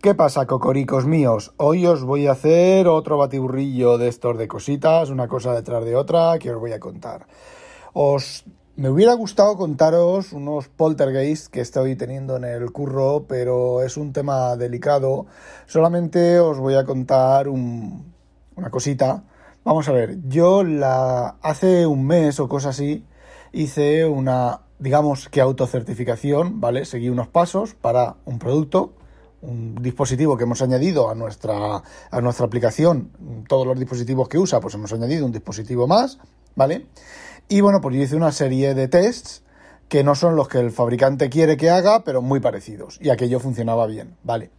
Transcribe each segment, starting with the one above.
¿Qué pasa, cocoricos míos? Hoy os voy a hacer otro batiburrillo de estos de cositas, una cosa detrás de otra, que os voy a contar. Os me hubiera gustado contaros unos poltergeists que estoy teniendo en el curro, pero es un tema delicado. Solamente os voy a contar un, una cosita. Vamos a ver, yo la hace un mes o cosa así hice una, digamos que autocertificación, ¿vale? Seguí unos pasos para un producto un dispositivo que hemos añadido a nuestra, a nuestra aplicación, todos los dispositivos que usa, pues hemos añadido un dispositivo más, ¿vale? Y bueno, pues yo hice una serie de tests que no son los que el fabricante quiere que haga, pero muy parecidos, y aquello funcionaba bien, ¿vale?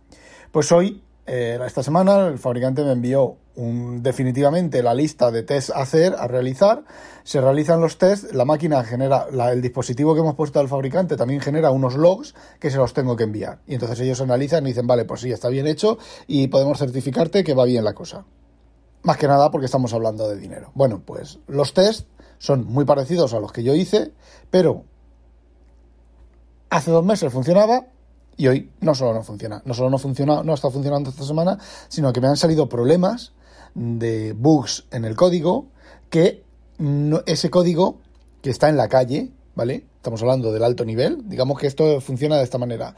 Pues hoy eh, esta semana el fabricante me envió definitivamente la lista de tests a hacer, a realizar. Se realizan los tests, la máquina genera, el dispositivo que hemos puesto al fabricante también genera unos logs que se los tengo que enviar. Y entonces ellos analizan y dicen, vale, pues sí, está bien hecho y podemos certificarte que va bien la cosa. Más que nada porque estamos hablando de dinero. Bueno, pues los tests son muy parecidos a los que yo hice, pero hace dos meses funcionaba, y hoy no solo no funciona, no solo no funciona, no está funcionando esta semana, sino que me han salido problemas de bugs en el código que ese código que está en la calle, ¿vale? Estamos hablando del alto nivel, digamos que esto funciona de esta manera.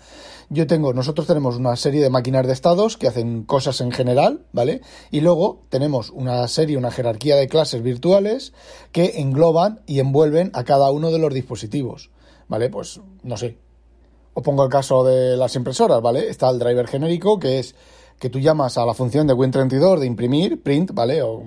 Yo tengo, nosotros tenemos una serie de máquinas de estados que hacen cosas en general, ¿vale? Y luego tenemos una serie, una jerarquía de clases virtuales que engloban y envuelven a cada uno de los dispositivos, ¿vale? Pues no sé, os pongo el caso de las impresoras, ¿vale? Está el driver genérico, que es que tú llamas a la función de Win32 de imprimir, print, ¿vale? O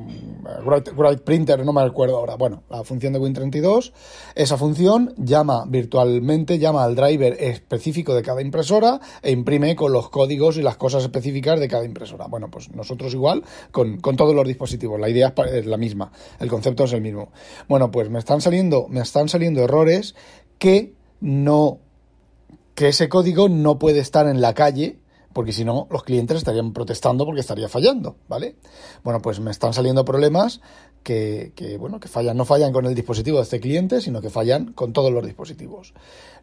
write, printer, no me acuerdo ahora. Bueno, la función de Win32, esa función llama virtualmente, llama al driver específico de cada impresora e imprime con los códigos y las cosas específicas de cada impresora. Bueno, pues nosotros igual con, con todos los dispositivos. La idea es la misma, el concepto es el mismo. Bueno, pues me están saliendo, me están saliendo errores que no que ese código no puede estar en la calle porque si no los clientes estarían protestando porque estaría fallando, ¿vale? Bueno, pues me están saliendo problemas que, que, bueno, que fallan, no fallan con el dispositivo de este cliente, sino que fallan con todos los dispositivos.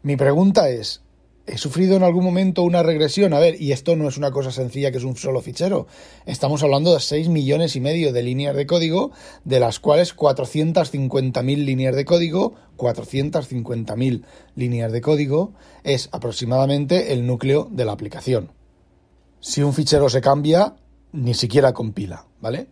Mi pregunta es, he sufrido en algún momento una regresión. A ver, y esto no es una cosa sencilla que es un solo fichero. Estamos hablando de 6 millones y medio de líneas de código, de las cuales 450.000 líneas de código, 450.000 líneas de código, es aproximadamente el núcleo de la aplicación. Si un fichero se cambia, ni siquiera compila, ¿vale?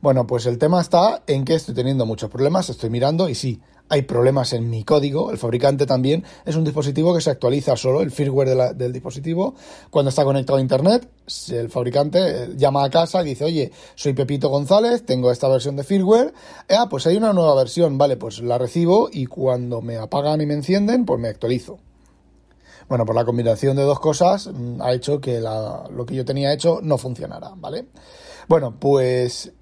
Bueno, pues el tema está en que estoy teniendo muchos problemas, estoy mirando y sí, hay problemas en mi código, el fabricante también es un dispositivo que se actualiza solo, el firmware del dispositivo, cuando está conectado a Internet, el fabricante eh, llama a casa y dice, oye, soy Pepito González, tengo esta versión de firmware, ah, pues hay una nueva versión, vale, pues la recibo y cuando me apagan y me encienden, pues me actualizo. Bueno, pues la combinación de dos cosas mm, ha hecho que lo que yo tenía hecho no funcionara, ¿vale? Bueno, pues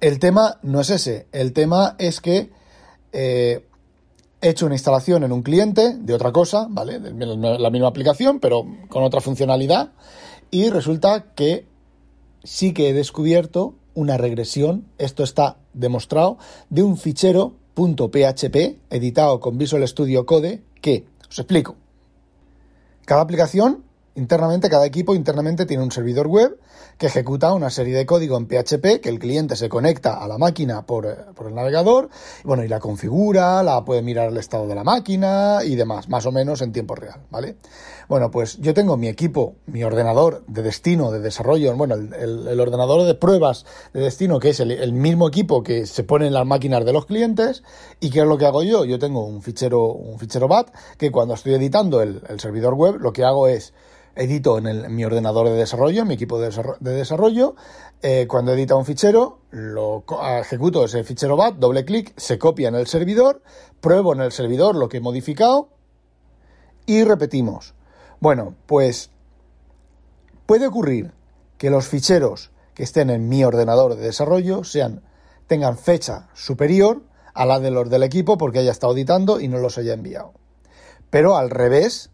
el tema no es ese. El tema es que eh, he hecho una instalación en un cliente de otra cosa, ¿vale? De la misma aplicación, pero con otra funcionalidad. Y resulta que sí que he descubierto una regresión, esto está demostrado, de un fichero .php editado con Visual Studio Code que, os explico, cada aplicación Internamente, cada equipo internamente tiene un servidor web que ejecuta una serie de código en PHP que el cliente se conecta a la máquina por, eh, por, el navegador, bueno, y la configura, la puede mirar el estado de la máquina y demás, más o menos en tiempo real, ¿vale? Bueno, pues yo tengo mi equipo, mi ordenador de destino, de desarrollo, bueno, el, ordenador de pruebas de destino, que es el, mismo equipo que se pone en las máquinas de los clientes, y ¿qué es lo que hago yo? Yo tengo un fichero, un fichero BAT que cuando estoy editando el, el servidor web, lo que hago es edito en, mi ordenador de desarrollo, en mi equipo de desarrollo. Eh, cuando edita un fichero, lo ejecuto ese fichero BAT, doble clic, se copia en el servidor, pruebo en el servidor lo que he modificado y repetimos. Bueno, pues puede ocurrir que los ficheros que estén en mi ordenador de desarrollo tengan fecha superior a la de los del equipo porque haya estado editando y no los haya enviado. Pero al revés,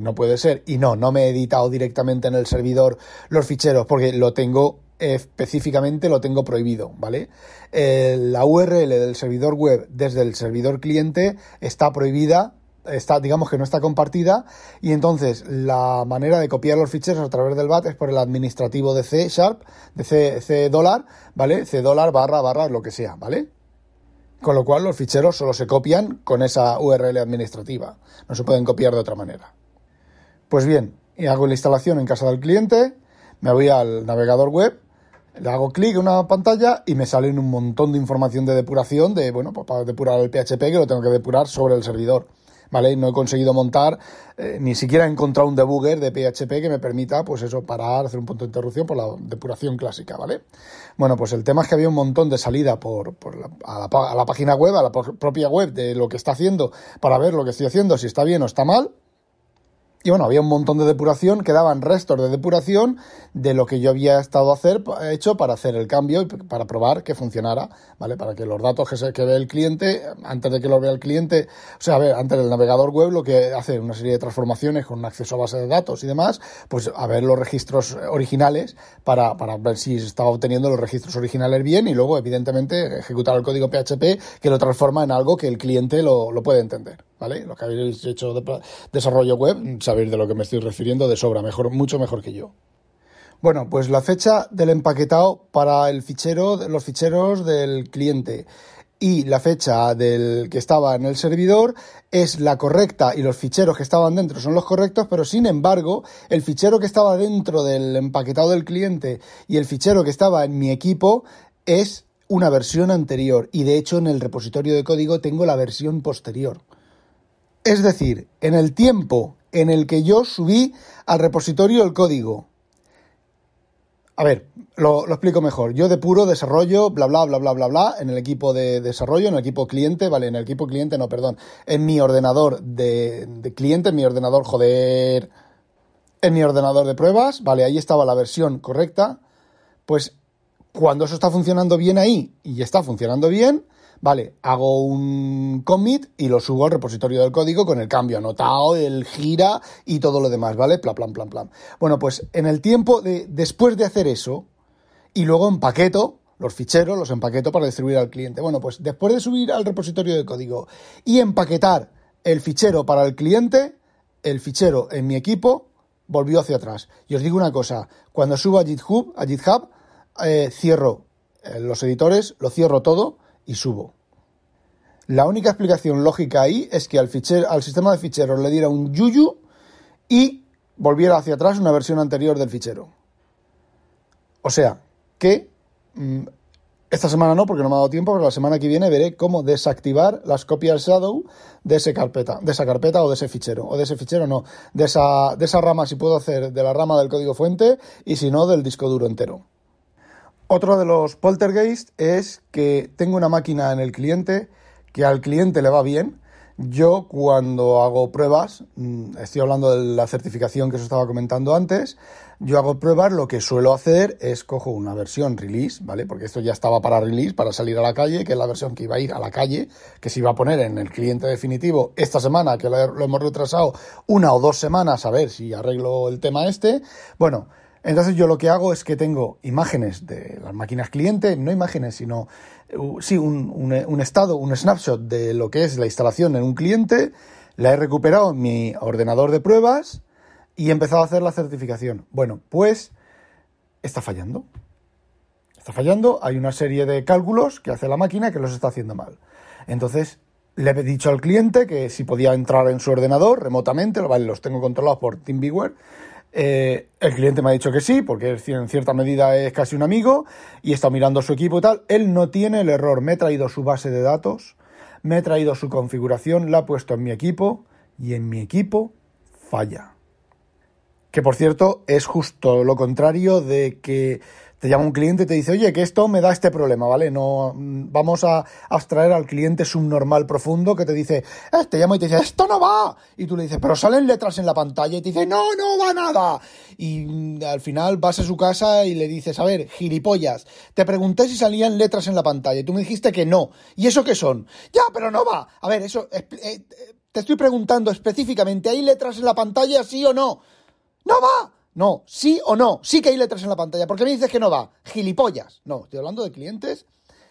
no puede ser. Y no, no me he editado directamente en el servidor los ficheros porque lo tengo específicamente lo tengo prohibido, ¿vale? la URL del servidor web desde el servidor cliente está prohibida está, digamos que no está compartida y entonces la manera de copiar los ficheros a través del BAT es por el administrativo de C Sharp, de C, C dólar, ¿vale? C dólar barra barra lo que sea, ¿vale? Con lo cual los ficheros solo se copian con esa URL administrativa, no se pueden copiar de otra manera. Pues bien, hago la instalación en casa del cliente, me voy al navegador web, le hago clic en una pantalla y me salen un montón de información de depuración, de, bueno, pues para depurar el PHP que lo tengo que depurar sobre el servidor. ¿vale? No he conseguido montar, eh, ni siquiera he encontrado un debugger de PHP que me permita, pues eso, parar, hacer un punto de interrupción por la depuración clásica, ¿vale? Bueno, pues el tema es que había un montón de salida por, a, la, a la página web, a la propia web de lo que está haciendo, para ver lo que estoy haciendo, si está bien o está mal, y bueno, había un montón de depuración, quedaban restos de depuración de lo que yo había estado hacer, hecho para hacer el cambio y para probar que funcionara, ¿vale? Para que los datos que, se, que ve el cliente, antes de que los vea el cliente, o sea, a ver, antes del navegador web lo que hace una serie de transformaciones con acceso a base de datos y demás, pues a ver los registros originales para, para ver si estaba obteniendo los registros originales bien y luego, evidentemente, ejecutar el código PHP que lo transforma en algo que el cliente lo, lo puede entender, ¿vale? Los que habéis hecho de, desarrollo web, sabéis de lo que me estoy refiriendo de sobra, mucho mejor que yo. Bueno, pues la fecha del empaquetado para el fichero, los ficheros del cliente y la fecha del que estaba en el servidor es la correcta y los ficheros que estaban dentro son los correctos, pero sin embargo, el fichero que estaba dentro del empaquetado del cliente y el fichero que estaba en mi equipo es una versión anterior y de hecho en el repositorio de código tengo la versión posterior. Es decir, en el tiempo en el que yo subí al repositorio el código. A ver, lo, explico mejor. Yo depuro, desarrollo, bla, bla, bla, bla, bla, bla, en el equipo de desarrollo, en el equipo cliente, vale, en el equipo cliente, no, perdón, en mi ordenador de, de cliente, en mi ordenador, joder, en mi ordenador de pruebas, vale, ahí estaba la versión correcta, pues cuando eso está funcionando bien ahí y está funcionando bien, Vale, hago un commit y lo subo al repositorio del código con el cambio anotado, el gira y todo lo demás, ¿vale? Plan, plan, plan, plan. Bueno, pues en el tiempo de después de hacer eso y luego empaqueto los ficheros, los empaqueto para distribuir al cliente. Bueno, pues después de subir al repositorio de código y empaquetar el fichero para el cliente, el fichero en mi equipo volvió hacia atrás. Y os digo una cosa, cuando subo a GitHub, a GitHub, eh, cierro eh, los editores, lo cierro todo y subo. La única explicación lógica ahí es que al, fichero, al sistema de ficheros le diera un yuyu y volviera hacia atrás una versión anterior del fichero. O sea, que mm, esta semana no, porque no me ha dado tiempo, pero la semana que viene veré cómo desactivar las copias Shadow de, ese carpeta, de esa carpeta o de ese fichero. O de ese fichero no, de esa, de esa rama si puedo hacer de la rama del código fuente y si no del disco duro entero. Otro de los poltergeist es que tengo una máquina en el cliente que al cliente le va bien. Yo cuando hago pruebas, mm, estoy hablando de la certificación que os estaba comentando antes, yo hago pruebas, lo que suelo hacer es cojo una versión release, ¿vale? Porque esto ya estaba para release, para salir a la calle, que es la versión que iba a ir a la calle, que se iba a poner en el cliente definitivo esta semana, que lo hemos retrasado una o dos semanas a ver si arreglo el tema este. Bueno, entonces yo lo que hago es que tengo imágenes de las máquinas cliente, no imágenes, sino uh, sí, un, un, estado, un snapshot de lo que es la instalación en un cliente, la he recuperado en mi ordenador de pruebas y he empezado a hacer la certificación. Bueno, pues está fallando. Está fallando, hay una serie de cálculos que hace la máquina que los está haciendo mal. Entonces le he dicho al cliente que si podía entrar en su ordenador remotamente, los tengo controlados por TeamViewer, eh, el cliente me ha dicho que sí, porque en cierta medida es casi un amigo y está mirando su equipo y tal. Él no tiene el error. Me he traído su base de datos, me he traído su configuración, la he puesto en mi equipo y en mi equipo falla. Que por cierto es justo lo contrario de que te llama un cliente y te dice, oye, que esto me da este problema, ¿vale? No, vamos a abstraer al cliente subnormal profundo que te dice, eh, te llama y te dice, esto no va. Y tú le dices, pero salen letras en la pantalla y te dice, no, no va nada. Y mm, al final vas a su casa y le dices, a ver, gilipollas, te pregunté si salían letras en la pantalla y tú me dijiste que no. ¿Y eso qué son? Ya, pero no va. A ver, eso, eh, eh, te estoy preguntando específicamente, ¿hay letras en la pantalla, sí o no? No va. No, sí o no, sí que hay letras en la pantalla. ¿Por qué me dices que no va? Gilipollas. No, estoy hablando de clientes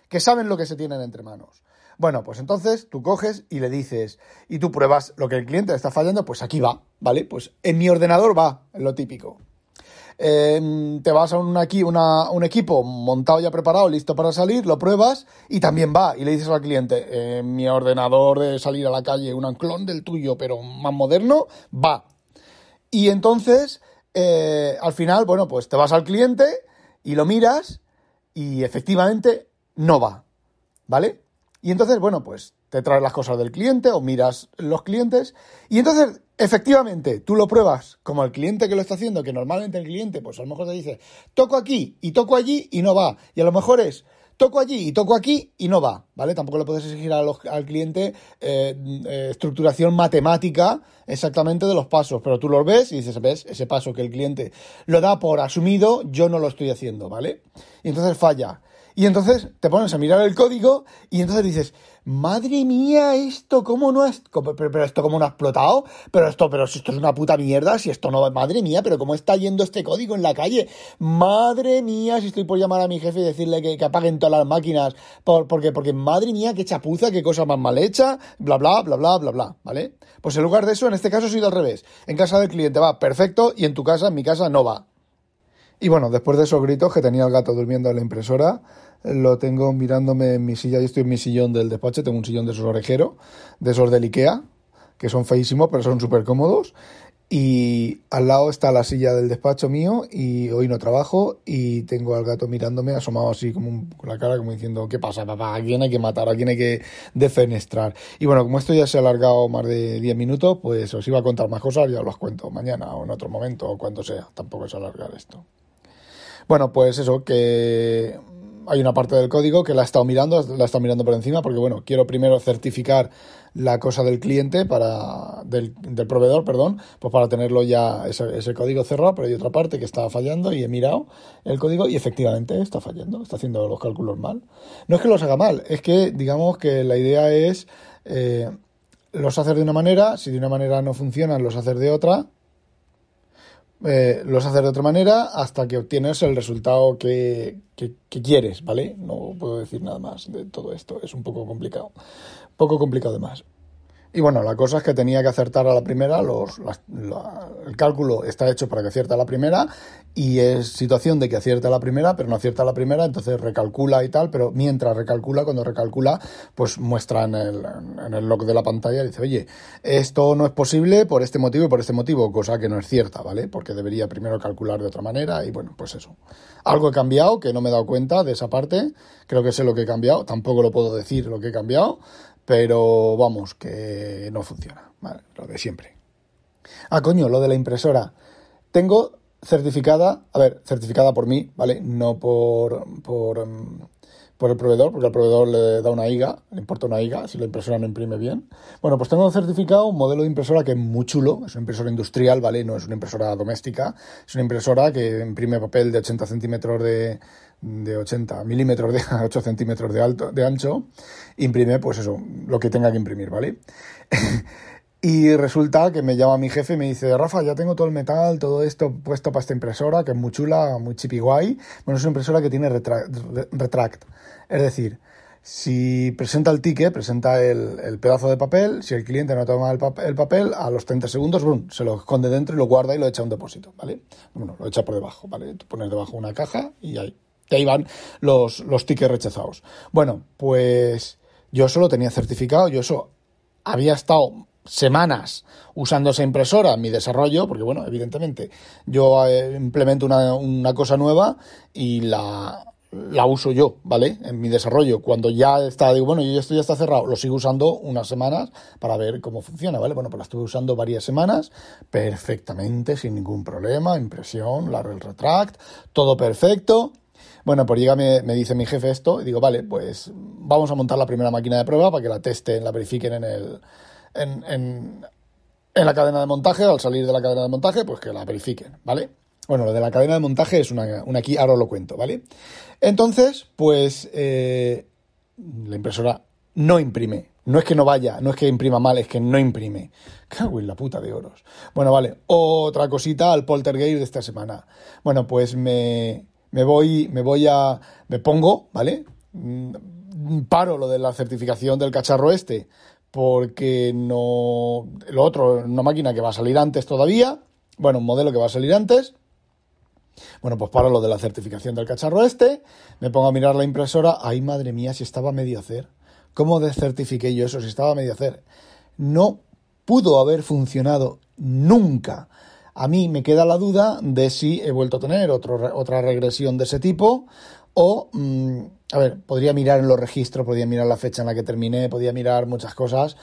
que saben lo que se tienen entre manos. Bueno, pues entonces tú coges y le dices, y tú pruebas lo que el cliente está fallando, pues aquí va, ¿vale? Pues en mi ordenador va, lo típico. Em, te vas a un, aquí, una, un equipo montado ya preparado, listo para salir, lo pruebas y también va. Y le dices al cliente, en mi ordenador de salir a la calle, un clon del tuyo, pero más moderno, va. Y entonces, eh, al final, bueno, pues te vas al cliente y lo miras y efectivamente no va. ¿Vale? Y entonces, bueno, pues te traes las cosas del cliente o miras los clientes y entonces efectivamente tú lo pruebas como el cliente que lo está haciendo, que normalmente el cliente pues a lo mejor te dice toco aquí y toco allí y no va y a lo mejor es toco allí y toco aquí y no va, ¿vale? Tampoco le puedes exigir al cliente eh, eh, estructuración matemática exactamente de los pasos, pero tú los ves y dices, ves, ese paso que el cliente lo da por asumido, yo no lo estoy haciendo, ¿vale? Y entonces falla. Y entonces te pones a mirar el código y entonces dices, madre mía, esto cómo no es, pero, esto cómo no ha explotado, pero esto, pero si esto es una puta mierda, si esto no, madre mía, pero cómo está yendo este código en la calle, madre mía, si estoy por llamar a mi jefe y decirle que, apaguen todas las máquinas, por, porque, porque madre mía, qué chapuza, qué cosa más mal hecha, bla, bla, bla, bla, bla, bla, ¿vale? Pues en lugar de eso, en este caso ha sido al revés. En casa del cliente va perfecto y en tu casa, en mi casa, no va. Y bueno, después de esos gritos que tenía el gato durmiendo en la impresora, lo tengo mirándome en mi silla. Yo estoy en mi sillón del despacho, tengo un sillón de esos orejeros, de esos del Ikea, que son feísimos, pero son súper cómodos. Y al lado está la silla del despacho mío y hoy no trabajo y tengo al gato mirándome asomado así como con la cara como diciendo, ¿qué pasa papá? ¿A quién hay que matar? ¿A quién hay que defenestrar? Y bueno, como esto ya se ha alargado más de 10 minutos, pues os iba a contar más cosas, ya os las cuento mañana o en otro momento o cuando sea. Tampoco es alargar esto. Bueno, pues eso, que hay una parte del código que la he estado mirando, la he estado mirando por encima, porque bueno, quiero primero certificar la cosa del cliente para, del, proveedor, perdón, pues para tenerlo ya ese, código cerrado, pero hay otra parte que estaba fallando y he mirado el código y efectivamente está fallando, está haciendo los cálculos mal. No es que los haga mal, es que digamos que la idea es eh, los hacer de una manera, si de una manera no funcionan, los hacer de otra, eh, los haces de otra manera hasta que obtienes el resultado que, que, quieres, ¿vale? No puedo decir nada más de todo esto, es un poco complicado, poco complicado de más. Y bueno, la cosa es que tenía que acertar a la primera, los, el cálculo está hecho para que acierte a la primera y es situación de que acierta a la primera, pero no acierta a la primera, entonces recalcula y tal, pero mientras recalcula, cuando recalcula, pues muestra en el, en el log de la pantalla dice, oye, esto no es posible por este motivo y por este motivo, cosa que no es cierta, ¿vale? Porque debería primero calcular de otra manera y bueno, pues eso. Algo he cambiado que no me he dado cuenta de esa parte, creo que sé lo que he cambiado, tampoco lo puedo decir lo que he cambiado pero vamos, que no funciona, ¿vale? lo de siempre. Ah, coño, lo de la impresora. Tengo certificada, a ver, certificada por mí, ¿vale? No por, por, mm, por el proveedor, porque al proveedor le da una IGA, le importa una IGA si la impresora no imprime bien. Bueno, pues tengo certificado un modelo de impresora que es muy chulo, es una impresora industrial, ¿vale? No es una impresora doméstica, es una impresora que imprime papel de 80 centímetros de, de 80 milímetros de 8 centímetros de alto, de ancho, imprime pues eso, lo que tenga que imprimir, ¿vale? y resulta que me llama mi jefe y me dice, Rafa, ya tengo todo el metal, todo esto puesto para esta impresora, que es muy chula, muy chipi guay. Bueno, es una impresora que tiene retract. Es decir, si presenta el ticket, presenta el, pedazo de papel, si el cliente no toma el, papel, a los 30 segundos, se lo esconde dentro y lo guarda y lo echa a un depósito, ¿vale? Bueno, lo echa por debajo, ¿vale? Tú pones debajo una caja y ahí que ahí van los, los tickets rechazados. Bueno, pues yo solo tenía certificado, yo eso había estado semanas usando esa impresora en mi desarrollo, porque bueno, evidentemente yo eh, implemento una, una, cosa nueva y la, la uso yo, ¿vale? En mi desarrollo. Cuando ya está, digo, bueno, yo esto ya está cerrado, lo sigo usando unas semanas para ver cómo funciona, ¿vale? Bueno, pues la estuve usando varias semanas perfectamente, sin ningún problema, impresión, la el retract, todo perfecto. Bueno, pues llega, me, dice mi jefe esto y digo, vale, pues vamos a montar la primera máquina de prueba para que la testen, la verifiquen en el... En, en, la cadena de montaje, al salir de la cadena de montaje, pues que la verifiquen, ¿vale? Bueno, lo de la cadena de montaje es una, una aquí, ahora lo cuento, ¿vale? Entonces, pues eh, la impresora no imprime. No es que no vaya, no es que imprima mal, es que no imprime. Cago en la puta de oros. Bueno, vale, otra cosita al poltergeist de esta semana. Bueno, pues me, me voy, me voy a, me pongo, ¿vale? paro lo de la certificación del cacharro este porque no lo otro una máquina que va a salir antes todavía bueno un modelo que va a salir antes bueno, pues paro lo de la certificación del cacharro este, me pongo a mirar la impresora, ay madre mía, si estaba a medio hacer. ¿Cómo descertifiqué yo eso si estaba a medio hacer? No pudo haber funcionado nunca. A mí me queda la duda de si he vuelto a tener otra regresión de ese tipo o, mm, a ver, podría mirar en los registros, podría mirar la fecha en la que terminé, podría mirar muchas cosas,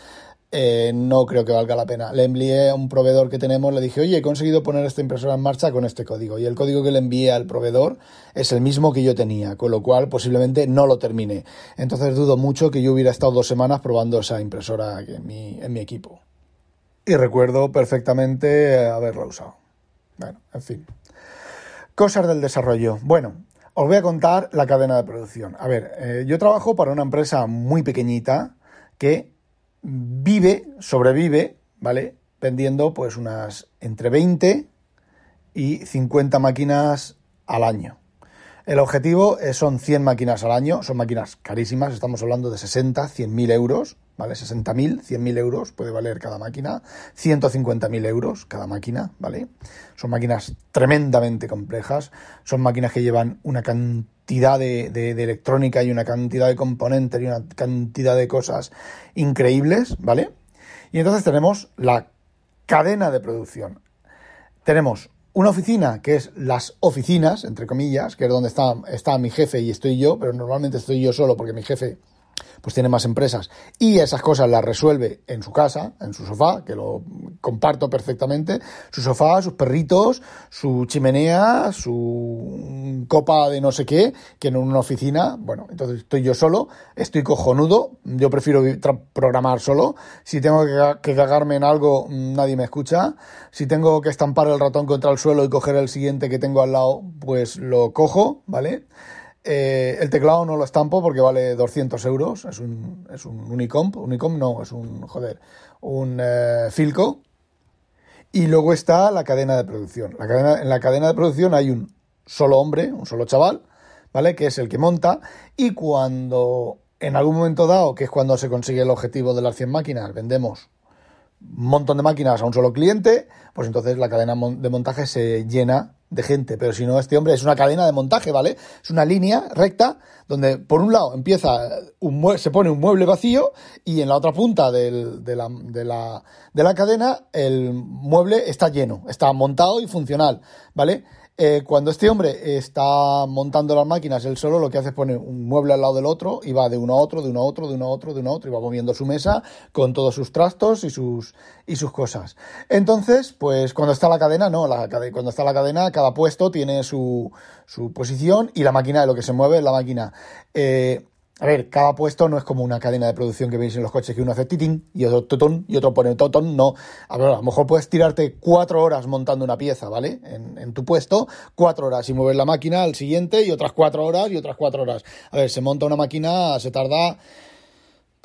eh, no creo que valga la pena. Le envié a un proveedor que tenemos, le dije, oye, he conseguido poner esta impresora en marcha con este código. Y el código que le envié al proveedor es el mismo que yo tenía, con lo cual posiblemente no lo terminé. Entonces dudo mucho que yo hubiera estado dos semanas probando esa impresora en mi equipo. Y recuerdo perfectamente haberla usado. Bueno, en fin. Cosas del desarrollo. Bueno, os voy a contar la cadena de producción. A ver, eh, yo trabajo para una empresa muy pequeñita que vive, sobrevive, ¿vale? Vendiendo pues unas entre 20 y 50 máquinas al año. El objetivo son 100 máquinas al año, son máquinas carísimas, estamos hablando de 60, 100 mil euros, ¿vale? 60.000, 100.000 euros puede valer cada máquina, 150.000 euros cada máquina, ¿vale? Son máquinas tremendamente complejas, son máquinas que llevan una cantidad de, de, electrónica y una cantidad de componentes y una cantidad de cosas increíbles, ¿vale? Y entonces tenemos la cadena de producción. Tenemos una oficina, que es las oficinas, entre comillas, que es donde está, está mi jefe y estoy yo, pero normalmente estoy yo solo porque mi jefe pues tiene más empresas y esas cosas las resuelve en su casa, en su sofá, que lo comparto perfectamente, su sofá, sus perritos, su chimenea, su copa de no sé qué, que en una oficina, bueno, entonces estoy yo solo, estoy cojonudo, yo prefiero programar solo, si tengo que cagarme en algo nadie me escucha, si tengo que estampar el ratón contra el suelo y coger el siguiente que tengo al lado, pues lo cojo, ¿vale? Eh, el teclado no lo estampo porque vale 200 euros. Es un, es un Unicomp. Unicomp no, es un, joder, un eh, Filco. Y luego está la cadena de producción. La cadena, en la cadena de producción hay un solo hombre, un solo chaval, ¿vale? Que es el que monta. Y cuando, en algún momento dado, que es cuando se consigue el objetivo de las 100 máquinas, vendemos montón de máquinas a un solo cliente, pues entonces la cadena de montaje se llena de gente, pero si no, este hombre es una cadena de montaje, ¿vale? Es una línea recta donde por un lado empieza un se pone un mueble vacío y en la otra punta de, la, de, la, de la cadena el mueble está lleno, está montado y funcional, ¿vale? Eh, cuando este hombre está montando las máquinas, él solo lo que hace es poner un mueble al lado del otro y va de uno a otro, de uno a otro, de uno a otro, de uno a otro y va moviendo su mesa con todos sus trastos y sus, y sus cosas. Entonces, pues cuando está la cadena, no, la, cuando está la cadena, cada puesto tiene su, su posición y la máquina de lo que se mueve es la máquina. Eh, a ver, cada puesto no es como una cadena de producción que veis en los coches que uno hace titín y otro totón y otro pone totón, no. A ver, a lo mejor puedes tirarte cuatro horas montando una pieza, ¿vale? En, en, tu puesto, cuatro horas y mover la máquina al siguiente y otras cuatro horas y otras cuatro horas. A ver, se monta una máquina, se tarda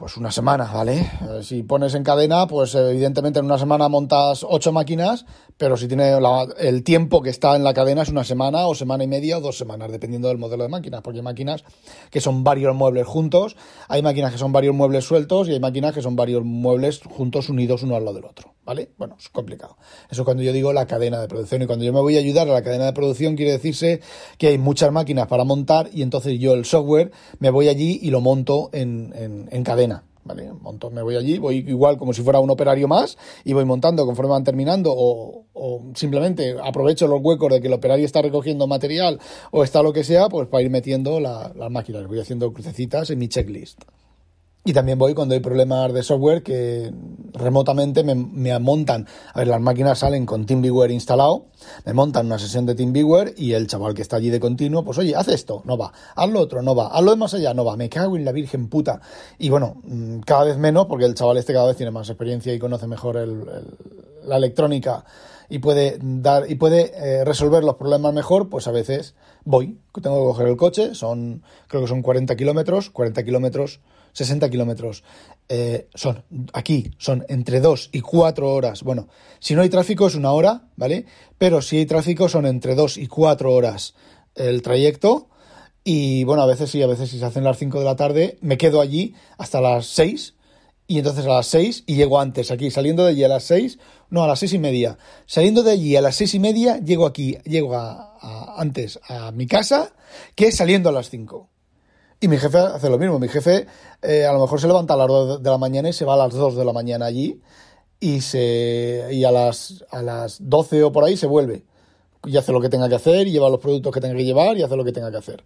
pues una semana, ¿vale? Eh, si pones en cadena, pues evidentemente en una semana montas ocho máquinas, pero si tiene el tiempo que está en la cadena es una semana o semana y media o dos semanas, dependiendo del modelo de máquinas, porque hay máquinas que son varios muebles juntos, hay máquinas que son varios muebles sueltos y hay máquinas que son varios muebles juntos unidos uno al lado del otro, ¿vale? Bueno, es complicado. Eso cuando yo digo la cadena de producción y cuando yo me voy a ayudar a la cadena de producción quiere decirse que hay muchas máquinas para montar y entonces yo el software me voy allí y lo monto en, en cadena ¿vale? Monto, me voy allí, voy igual como si fuera un operario más y voy montando conforme van terminando o, simplemente aprovecho los huecos de que el operario está recogiendo material o está lo que sea, pues para ir metiendo las máquinas, voy haciendo crucecitas en mi checklist. Y también voy cuando hay problemas de software que remotamente me, montan. A ver, las máquinas salen con TeamViewer instalado, me montan una sesión de TeamViewer y el chaval que está allí de continuo, pues oye, haz esto, no va, haz lo otro, no va, haz lo de más allá, no va, me cago en la virgen puta. Y bueno, mm, cada vez menos porque el chaval este cada vez tiene más experiencia y conoce mejor el, la electrónica y puede dar y puede eh, resolver los problemas mejor, pues a veces voy, tengo que coger el coche, son creo que son 40 kilómetros, 40 kilómetros 60 kilómetros. Eh, son, aquí, son entre 2 y 4 horas. Bueno, si no hay tráfico es una hora, ¿vale? Pero si hay tráfico son entre 2 y 4 horas el trayecto. Y bueno, a veces sí, a veces si se hacen las 5 de la tarde, me quedo allí hasta las 6 y entonces a las 6 y llego antes aquí, saliendo de allí a las 6, no, a las seis y media. Saliendo de allí a las seis y media, llego aquí, llego a, antes a mi casa que saliendo a las 5. Y mi jefe hace lo mismo. Mi jefe eh, a lo mejor se levanta a las 2 de la mañana y se va a las 2 de la mañana allí y, se, y a, las, a las 12 o por ahí se vuelve. Y hace lo que tenga que hacer y lleva los productos que tenga que llevar y hace lo que tenga que hacer.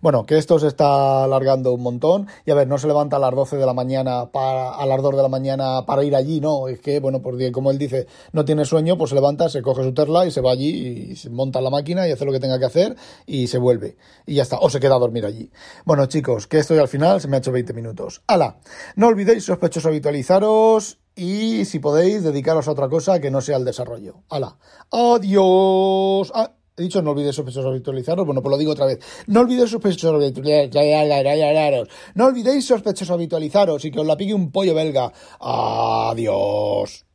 Bueno, que esto se está alargando un montón y a ver, no se levanta a las 12 de la mañana para, a las 2 de la mañana para ir allí, no, es que, bueno, porque como él dice, no tiene sueño, pues se levanta, se coge su terla y se va allí y se monta la máquina y hace lo que tenga que hacer y se vuelve y ya está, o se queda a dormir allí. Bueno, chicos, que esto ya al final se me ha hecho 20 minutos. ¡Hala! No olvidéis, sospechosos, habitualizaros y si podéis, dedicaros a otra cosa que no sea el desarrollo. ¡Hala! ¡Adiós! Ah, He dicho no olvides sospechosos habitualizaros. Bueno, pues lo digo otra vez. No olvidéis sospechosos habitualizaros. No olvidéis sospechosos habitualizaros y que os la pique un pollo belga. Adiós.